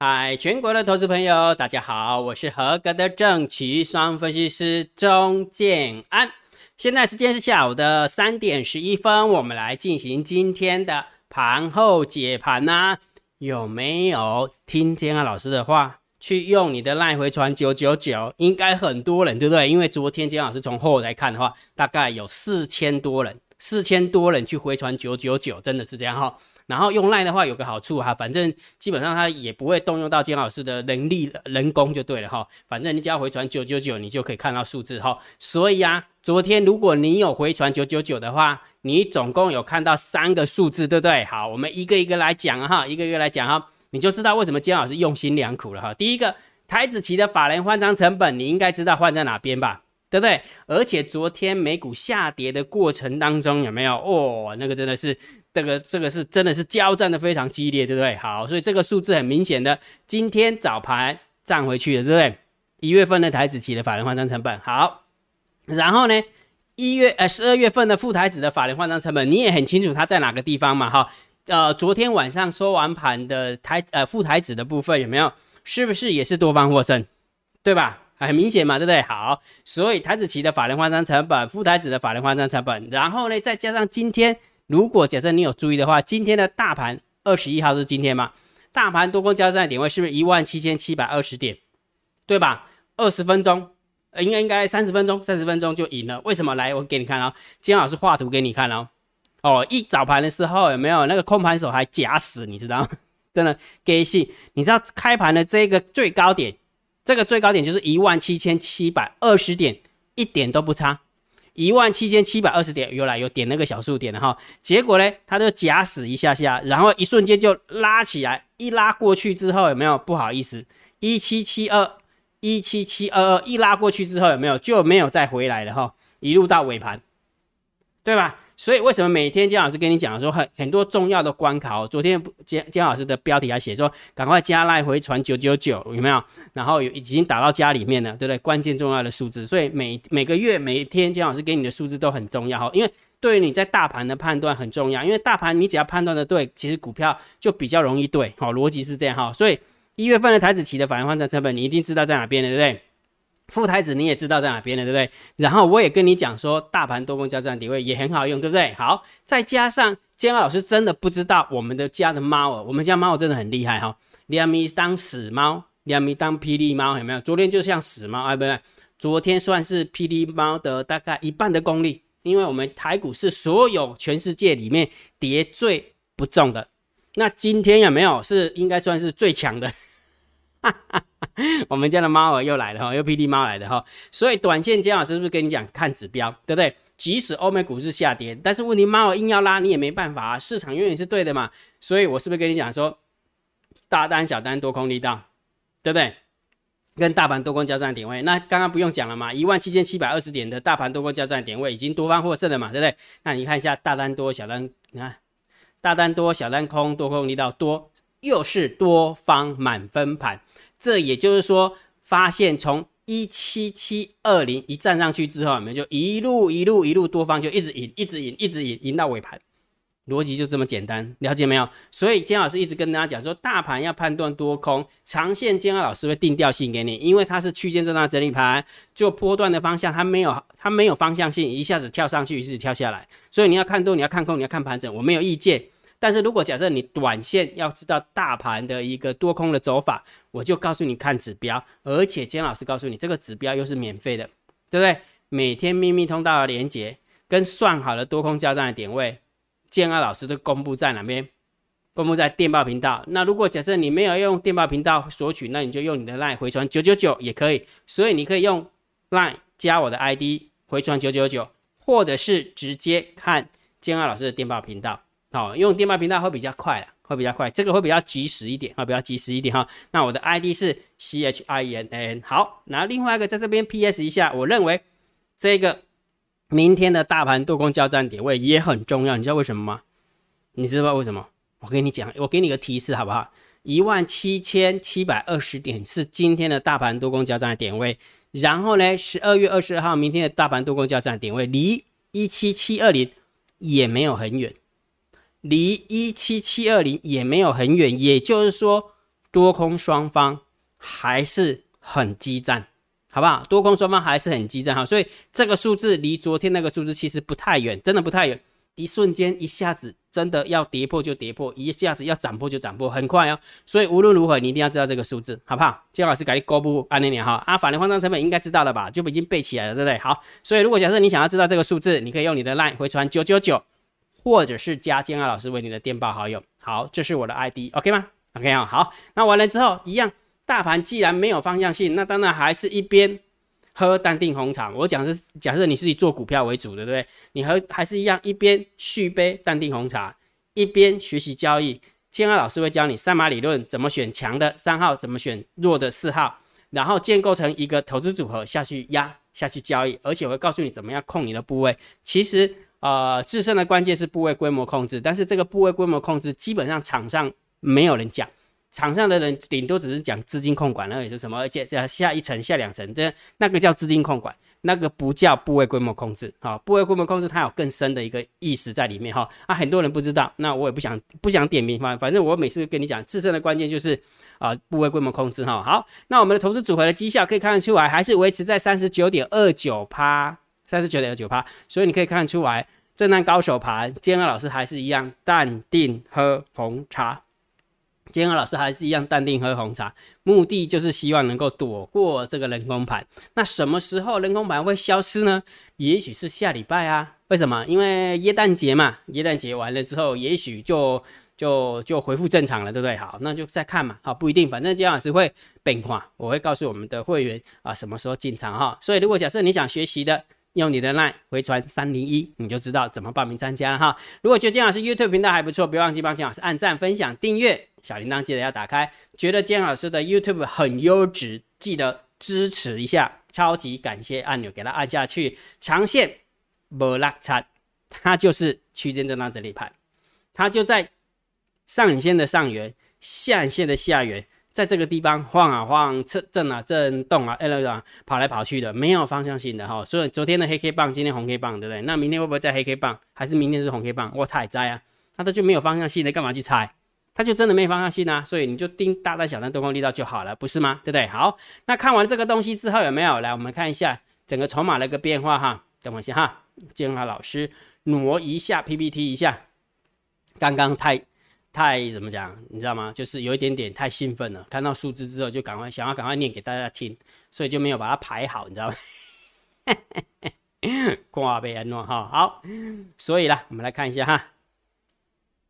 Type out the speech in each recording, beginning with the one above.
嗨，全国的投资朋友，大家好，我是合格的正奇双分析师钟建安。现在时间是下午的三点十一分，我们来进行今天的盘后解盘呐。有没有听建安老师的话，去用你的赖回传九九九？应该很多人，对不对？因为昨天建安老师从后来看的话，大概有四千多人，四千多人去回传九九九，真的是这样哈。然后用赖的话有个好处哈，反正基本上它也不会动用到金老师的能力人工就对了哈。反正你只要回传九九九，你就可以看到数字哈。所以啊，昨天如果你有回传九九九的话，你总共有看到三个数字，对不对？好，我们一个一个来讲哈，一个一个来讲哈，你就知道为什么金老师用心良苦了哈。第一个，台子期的法人换张成本，你应该知道换在哪边吧？对不对？而且昨天美股下跌的过程当中，有没有？哦，那个真的是。这个这个是真的是交战的非常激烈，对不对？好，所以这个数字很明显的，今天早盘涨回去了，对不对？一月份的台子期的法人换仓成本好，然后呢，一月呃十二月份的副台子的法人换仓成本，你也很清楚它在哪个地方嘛？哈，呃，昨天晚上收完盘的台呃副台子的部分有没有？是不是也是多方获胜？对吧？很明显嘛，对不对？好，所以台子期的法人换仓成本，副台子的法人换仓成本，然后呢，再加上今天。如果假设你有注意的话，今天的大盘二十一号是今天吗？大盘多空交战的点位是不是一万七千七百二十点？对吧？二十分钟，应该应该三十分钟，三十分钟就赢了。为什么？来，我给你看哦，金老师画图给你看哦。哦，一早盘的时候有没有那个空盘手还假死？你知道？真的给戏。你知道开盘的这个最高点，这个最高点就是一万七千七百二十点，一点都不差。一万七千七百二十点，又来有点那个小数点的哈，结果呢，它就假死一下下，然后一瞬间就拉起来，一拉过去之后有没有？不好意思，一七七二，一七七二二，一拉过去之后有没有？就没有再回来了哈，一路到尾盘，对吧？所以为什么每天姜老师跟你讲说很很多重要的关卡哦？昨天姜姜老师的标题还写说赶快加来回传九九九有没有？然后有已经打到家里面了，对不对？关键重要的数字，所以每每个月每一天姜老师给你的数字都很重要哈，因为对于你在大盘的判断很重要，因为大盘你只要判断的对，其实股票就比较容易对，好逻辑是这样哈。所以一月份的台子期的反应换算成本，你一定知道在哪边的，对不对？副台子你也知道在哪边了，对不对？然后我也跟你讲说，大盘多空交战点位也很好用，对不对？好，再加上煎熬老师真的不知道我们的家的猫儿，我们家猫真的很厉害哈，两米当死猫，两米当霹雳猫，有没有？昨天就像死猫，哎，不对，昨天算是霹雳猫的大概一半的功力，因为我们台股是所有全世界里面跌最不重的，那今天有没有是应该算是最强的？哈哈。我们家的猫儿又来了哈，又霹雳猫来的哈，所以短线姜老师是不是跟你讲看指标，对不对？即使欧美股市下跌，但是问题猫儿硬要拉，你也没办法啊，市场永远是对的嘛。所以我是不是跟你讲说，大单小单多空力道，对不对？跟大盘多空交战点位，那刚刚不用讲了嘛，一万七千七百二十点的大盘多空交战点位已经多方获胜了嘛，对不对？那你看一下大单多小单，你看大单多小单空多空力道多，又是多方满分盘。这也就是说，发现从一七七二零一站上去之后，我们就一路一路一路多方就一直赢，一直赢，一直赢，赢到尾盘，逻辑就这么简单，了解没有？所以姜老师一直跟大家讲说，大盘要判断多空，长线姜老师会定调性给你，因为它是区间震荡整理盘，就波段的方向它没有它没有方向性，一下子跳上去，一直跳下来，所以你要看多，你要看空，你要看盘整，我没有意见。但是如果假设你短线要知道大盘的一个多空的走法，我就告诉你看指标，而且姜老师告诉你这个指标又是免费的，对不对？每天秘密通道的连接跟算好的多空交战的点位，建二老师都公布在哪边？公布在电报频道。那如果假设你没有用电报频道索取，那你就用你的 LINE 回传九九九也可以。所以你可以用 LINE 加我的 ID 回传九九九，或者是直接看建二老师的电报频道。好，用电报频道会比较快啊，会比较快，这个会比较及时一点啊，比较及时一点哈。那我的 ID 是 C H I N N。好，那另外一个在这边 P S 一下，我认为这个明天的大盘多空交战点位也很重要，你知道为什么吗？你知道为什么？我跟你讲，我给你个提示好不好？一万七千七百二十点是今天的大盘多空交战的点位，然后呢，十二月二十二号明天的大盘多空交战点位离一七七二零也没有很远。离一七七二零也没有很远，也就是说，多空双方还是很激战，好不好？多空双方还是很激战哈，所以这个数字离昨天那个数字其实不太远，真的不太远。一瞬间，一下子真的要跌破就跌破，一下子要涨破就涨破，很快哦。所以无论如何，你一定要知道这个数字，好不好？金老师给你公布安利你哈。啊，法人换仓成本应该知道了吧？就已经背起来了，对不对？好，所以如果假设你想要知道这个数字，你可以用你的 line 回传九九九，或者是加建二老师为你的电报好友。好，这是我的 ID，OK 吗？OK 啊，好，那完了之后一样，大盘既然没有方向性，那当然还是一边。喝淡定红茶，我讲是假设你是以做股票为主的，对不对？你和还是一样，一边续杯淡定红茶，一边学习交易。建安老师会教你三码理论，怎么选强的三号，怎么选弱的四号，然后建构成一个投资组合下去压下去交易，而且我会告诉你怎么样控你的部位。其实呃，制胜的关键是部位规模控制，但是这个部位规模控制基本上场上没有人讲。场上的人顶多只是讲资金控管，那也就什么，而且下一层、下两层，这那个叫资金控管，那个不叫部位规模控制。好，部位规模控制它有更深的一个意思在里面哈。啊，很多人不知道，那我也不想不想点名，反反正我每次跟你讲，自身的关键就是啊，部位规模控制哈。好，那我们的投资组合的绩效可以看得出来，还是维持在三十九点二九趴，三十九点九趴。所以你可以看出来，震荡高手盘，坚二老师还是一样淡定喝红茶。今天老师还是一样淡定喝红茶，目的就是希望能够躲过这个人工盘。那什么时候人工盘会消失呢？也许是下礼拜啊。为什么？因为耶诞节嘛，耶诞节完了之后，也许就就就恢复正常了，对不对？好，那就再看嘛。好，不一定，反正姜老师会变化，我会告诉我们的会员啊，什么时候进场哈。所以，如果假设你想学习的，用你的 line 回传三零一，你就知道怎么报名参加了哈。如果觉得姜老师 YouTube 频道还不错，别忘记帮姜老师按赞、分享、订阅。小铃铛记得要打开，觉得姜老师的 YouTube 很优质，记得支持一下，超级感谢按钮给它按下去。长线不拉差，它就是区间震荡整理盘，它就在上影线的上缘，下影线的下缘，在这个地方晃啊晃，震震啊震动啊，哎那跑来跑去的，没有方向性的哈。所以昨天的黑 K 棒，今天红 K 棒，对不对？那明天会不会再黑 K 棒？还是明天是红 K 棒？我太在啊，那它就没有方向性的，干嘛去猜？它就真的没方向性啊，所以你就盯大单、小单、多空力道就好了，不是吗？对不对？好，那看完这个东西之后有没有来？我们看一下整个筹码的一个变化哈。等我一下哈，建华老师挪一下 PPT 一下。刚刚太太怎么讲？你知道吗？就是有一点点太兴奋了，看到数字之后就赶快想要赶快念给大家听，所以就没有把它排好，你知道吗？挂被安诺哈。好，所以啦，我们来看一下哈。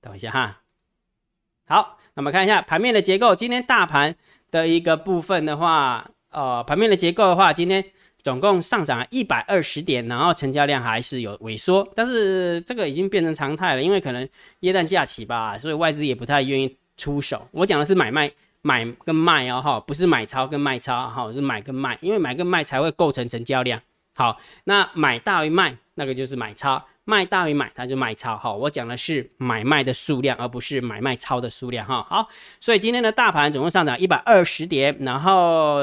等一下哈。好，那么看一下盘面的结构。今天大盘的一个部分的话，呃，盘面的结构的话，今天总共上涨一百二十点，然后成交量还是有萎缩，但是这个已经变成常态了，因为可能耶诞假期吧，所以外资也不太愿意出手。我讲的是买卖买跟卖哦，哈，不是买超跟卖超，哈，是买跟卖，因为买跟卖才会构成成交量。好，那买大于卖，那个就是买超。卖大于买，它就卖超哈。我讲的是买卖的数量，而不是买卖超的数量哈。好，所以今天的大盘总共上涨一百二十点，然后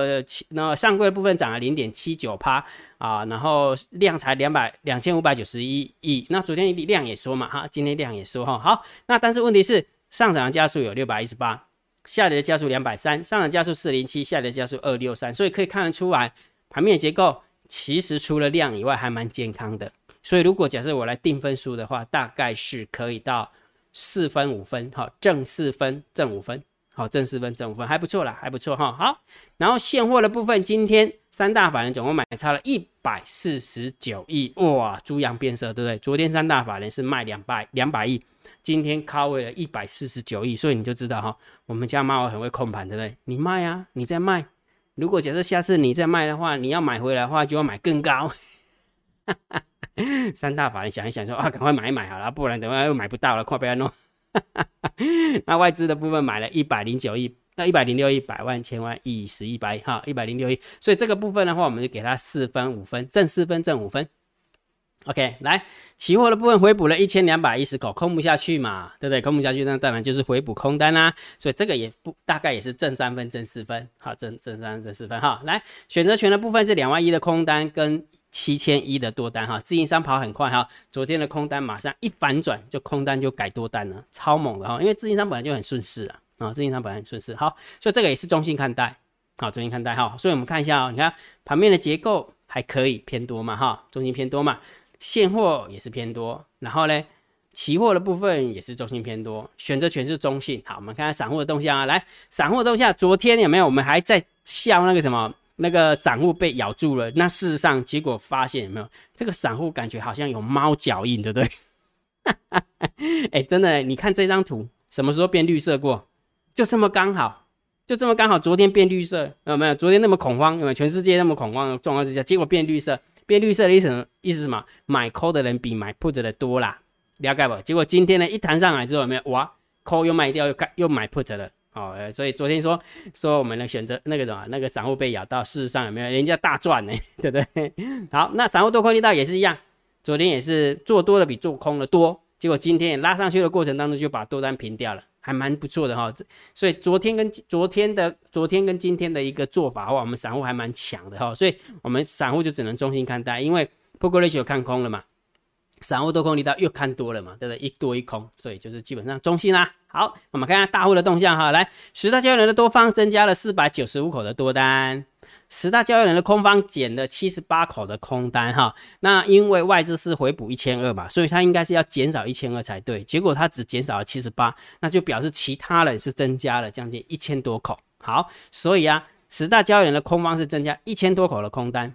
那上柜的部分涨了零点七九趴啊，然后量才两百两千五百九十一亿。那昨天量也说嘛哈，今天量也说哈。好，那但是问题是上涨的加速有六百一十八，下跌的加速两百三，上涨加速四零七，下跌加速二六三，所以可以看得出来盘面结构其实除了量以外还蛮健康的。所以，如果假设我来定分数的话，大概是可以到四分五分，好，正四分，正五分，好，正四分，正五分，还不错啦，还不错哈。好，然后现货的部分，今天三大法人总共买差了一百四十九亿，哇，猪羊变色，对不对？昨天三大法人是卖两百两百亿，今天靠位了一百四十九亿，所以你就知道哈，我们家猫很会控盘，对不对？你卖啊，你再卖，如果假设下次你再卖的话，你要买回来的话，就要买更高。三大法人想一想说啊，赶快买一买好了，不然等下又买不到了，快不要弄。那外资的部分买了一百零九亿，那一百零六亿百万千万亿十亿百哈，一百零六亿，所以这个部分的话，我们就给它四分五分，正四分正五分。OK，来，期货的部分回补了一千两百一十口，空不下去嘛，对不对？空不下去，那当然就是回补空单啦。所以这个也不大概也是正三分正四分，好，正正三正四分哈。来，选择权的部分是两万一的空单跟。七千一的多单哈，自营商跑很快哈，昨天的空单马上一反转，就空单就改多单了，超猛的哈，因为自营商本来就很顺势啊，啊，自营商本来很顺势，好，所以这个也是中性看待，好，中性看待哈。所以我们看一下哦，你看盘面的结构还可以偏多嘛哈，中性偏多嘛，现货也是偏多，然后呢，期货的部分也是中性偏多，选择权是中性。好，我们看看散户的动向啊，来，散户的动向，昨天有没有？我们还在笑那个什么，那个散户被咬住了，那事实上结果发现有没有？这个散户感觉好像有猫脚印，对不对？哎，真的，你看这张图，什么时候变绿色过？就这么刚好，就这么刚好，昨天变绿色，有没有？昨天那么恐慌，有没有？全世界那么恐慌的状况之下，结果变绿色，变绿色的意思意思什么？买 call 的人比买 put 的多啦，了解不？结果今天呢，一弹上来之后，有没有？哇，call 又卖掉，又开又买 put 了，哦，所以昨天说说我们的选择那个什么，那个散户被咬到，事实上有没有？人家大赚呢，对不对？好，那散户多空力道也是一样，昨天也是做多的比做空的多。结果今天也拉上去的过程当中，就把多单平掉了，还蛮不错的哈。所以昨天跟昨天的昨天跟今天的一个做法的话，我们散户还蛮强的哈。所以我们散户就只能中心看待，因为 p o k ratio 看空了嘛，散户多空力道又看多了嘛，对不对？一多一空，所以就是基本上中心啦。好，我们看看大户的动向哈，来十大交易人的多方增加了四百九十五口的多单。十大交易人的空方减了七十八口的空单哈，那因为外资是回补一千二嘛，所以它应该是要减少一千二才对，结果它只减少了七十八，那就表示其他人是增加了将近一千多口。好，所以啊，十大交易人的空方是增加一千多口的空单，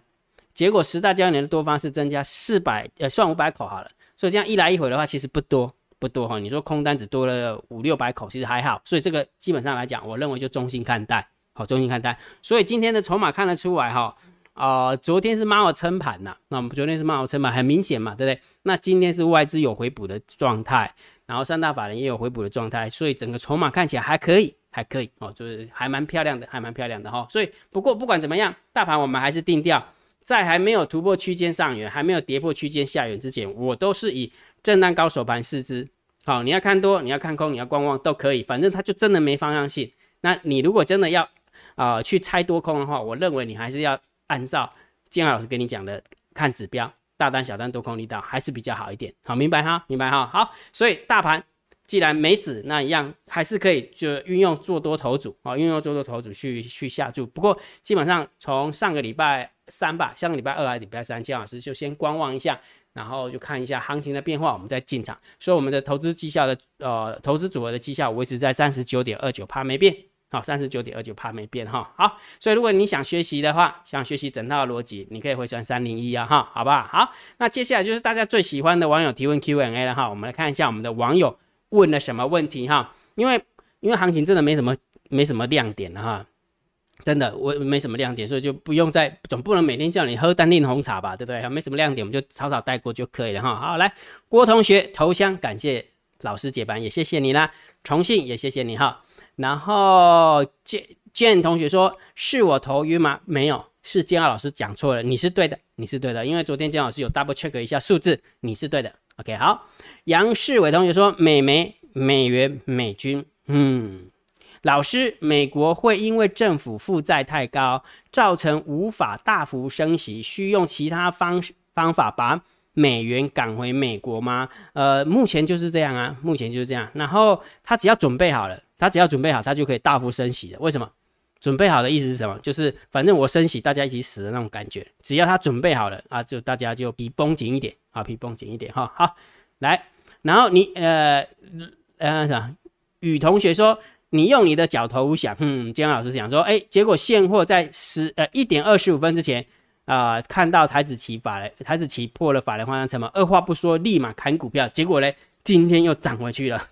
结果十大交易人的多方是增加四百呃算五百口好了，所以这样一来一回的话其实不多不多哈，你说空单只多了五六百口，其实还好，所以这个基本上来讲，我认为就中性看待。好，中性看待，所以今天的筹码看得出来哈，啊，昨天是猫撑盘呐，那我们昨天是猫撑盘，很明显嘛，对不对？那今天是外资有回补的状态，然后三大法人也有回补的状态，所以整个筹码看起来还可以，还可以哦，就是还蛮漂亮的，还蛮漂亮的哈。所以不过不管怎么样，大盘我们还是定调，在还没有突破区间上缘，还没有跌破区间下缘之前，我都是以震荡高手盘试之。好，你要看多，你要看空，你要观望都可以，反正它就真的没方向性。那你如果真的要啊，去猜多空的话，我认为你还是要按照建安老师跟你讲的看指标，大单、小单、多空力道还是比较好一点。好，明白哈？明白哈？好，所以大盘既然没死，那一样还是可以就运用做多头组啊，运用做多头组去去下注。不过基本上从上个礼拜三吧，上个礼拜二还是礼拜三，金老师就先观望一下，然后就看一下行情的变化，我们再进场。所以我们的投资绩效的呃投资组合的绩效维持在三十九点二九，帕没变。好，三十九点二九，帕没变哈。好，所以如果你想学习的话，想学习整套逻辑，你可以回传三零一啊哈，好不好？好，那接下来就是大家最喜欢的网友提问 Q&A 了哈。我们来看一下我们的网友问了什么问题哈。因为因为行情真的没什么没什么亮点了哈，真的我没什么亮点，所以就不用再总不能每天叫你喝淡定红茶吧，对不对？没什么亮点，我们就草草带过就可以了哈。好，来郭同学投降，感谢老师解班，也谢谢你啦。重庆也谢谢你哈。然后建建同学说：“是我头晕吗？没有，是建二老师讲错了。你是对的，你是对的，因为昨天建老师有 double check 一下数字，你是对的。OK，好。杨世伟同学说：美媒、美元、美军，嗯，老师，美国会因为政府负债太高，造成无法大幅升息，需用其他方方法把美元赶回美国吗？呃，目前就是这样啊，目前就是这样。然后他只要准备好了。”他只要准备好，他就可以大幅升息的。为什么？准备好的意思是什么？就是反正我升息，大家一起死的那种感觉。只要他准备好了啊，就大家就皮绷紧一点啊，皮绷紧一点哈。好，来，然后你呃呃啥？雨同学说，你用你的脚头想，嗯，姜老师想说，哎，结果现货在十呃一点二十五分之前啊，看到台子期法台子期破了法人换算成本，二话不说立马砍股票，结果呢，今天又涨回去了。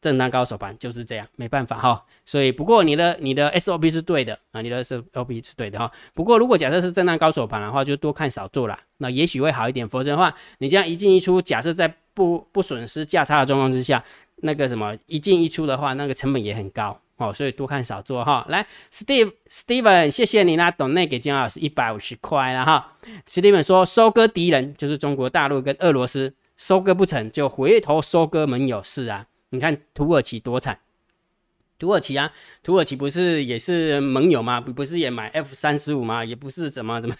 震荡高手盘就是这样，没办法哈。所以不过你的你的 SOP 是对的啊，你的 SOP 是对的哈。不过如果假设是震荡高手盘的话，就多看少做了，那也许会好一点。否则的话，你这样一进一出，假设在不不损失价差的状况之下，那个什么一进一出的话，那个成本也很高哦。所以多看少做哈。来，Steve Steven，谢谢你啦，董内给金老师一百五十块了哈。Steven 说，收割敌人就是中国大陆跟俄罗斯，收割不成就回头收割盟友，是啊。你看土耳其多惨，土耳其啊，土耳其不是也是盟友吗？不不是也买 F 三十五吗？也不是怎么怎么，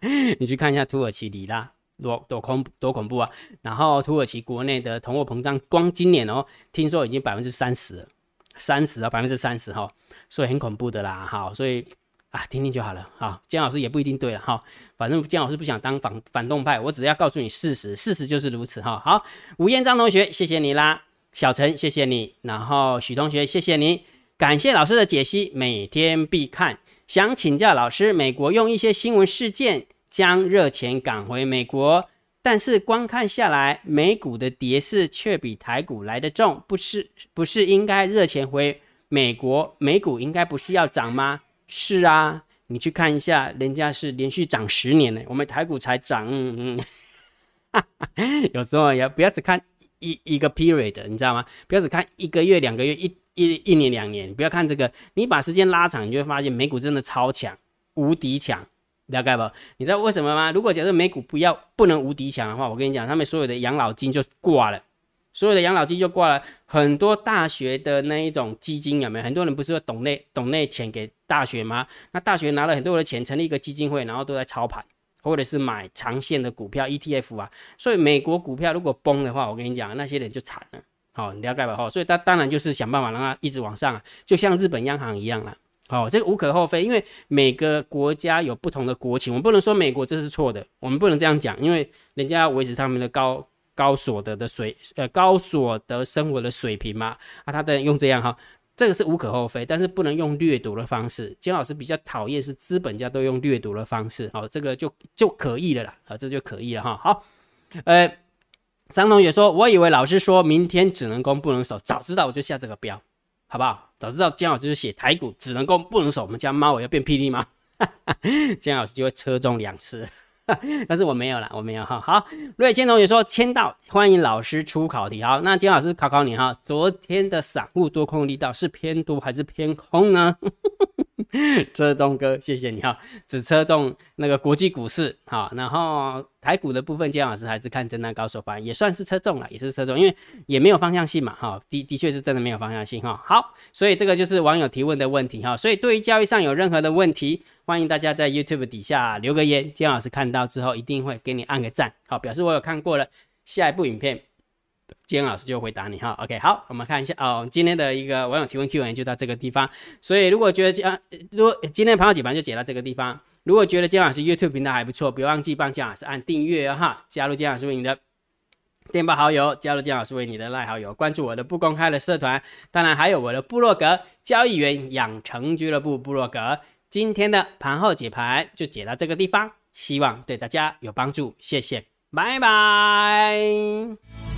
你去看一下土耳其里拉多多恐多恐怖啊！然后土耳其国内的通货膨胀，光今年哦，听说已经百分之三十，三十啊，百分之三十哈，所以很恐怖的啦，好，所以啊，听听就好了，好，姜老师也不一定对了哈，反正姜老师不想当反反动派，我只要告诉你事实，事实就是如此哈。好，吴彦章同学，谢谢你啦，小陈，谢谢你，然后许同学，谢谢你，感谢老师的解析，每天必看。想请教老师，美国用一些新闻事件将热钱赶回美国。但是光看下来，美股的跌势却比台股来得重，不是不是应该热钱回美国，美股应该不是要涨吗？是啊，你去看一下，人家是连续涨十年呢，我们台股才涨，嗯嗯，有时候也不要只看一一个 period，你知道吗？不要只看一个月、两个月、一一一年、两年，不要看这个，你把时间拉长，你就会发现美股真的超强，无敌强。了解不？你知道为什么吗？如果假设美股不要不能无敌强的话，我跟你讲，他们所有的养老金就挂了，所有的养老金就挂了。很多大学的那一种基金有没有？很多人不是说懂内懂内钱给大学吗？那大学拿了很多的钱成立一个基金会，然后都在操盘，或者是买长线的股票 ETF 啊。所以美国股票如果崩的话，我跟你讲，那些人就惨了。好，你了解吧？好，所以他当然就是想办法让它一直往上啊，就像日本央行一样了。好，这个无可厚非，因为每个国家有不同的国情，我们不能说美国这是错的，我们不能这样讲，因为人家维持他们的高高所得的水，呃，高所得生活的水平嘛，啊，他的用这样哈，这个是无可厚非，但是不能用掠夺的方式。金老师比较讨厌是资本家都用掠夺的方式，好，这个就就可以了啦，啊，这就可以了哈。好，呃，张同学说，我以为老师说明天只能攻不能守，早知道我就下这个标。好不好？早知道姜老师就写台股只能攻不能守，我们家猫我要变霹雳吗？姜老师就会车中两次，但是我没有了，我没有哈。好，瑞谦同学说签到，欢迎老师出考题。好，那姜老师考考你哈，昨天的散户多空力道是偏多还是偏空呢？车中哥，谢谢你哈，只车中那个国际股市好，然后台股的部分，姜老师还是看震荡高手盘，也算是车中了，也是车中，因为也没有方向性嘛哈，的的确是真的没有方向性哈。好，所以这个就是网友提问的问题哈，所以对于交易上有任何的问题，欢迎大家在 YouTube 底下留个言，姜老师看到之后一定会给你按个赞，好，表示我有看过了。下一部影片。今天老师就回答你哈，OK，好，我们看一下哦，今天的一个网友提问 Q&A 就到这个地方。所以如果觉得姜，如果今天的朋友解盘就解到这个地方。如果觉得姜老师 YouTube 频道还不错，别忘记帮姜老师按订阅哈，加入姜老师为你的电报好友，加入姜老师为你的赖好友，关注我的不公开的社团，当然还有我的部落格交易员养成俱乐部部落格。今天的盘后解盘就解到这个地方，希望对大家有帮助，谢谢，拜拜。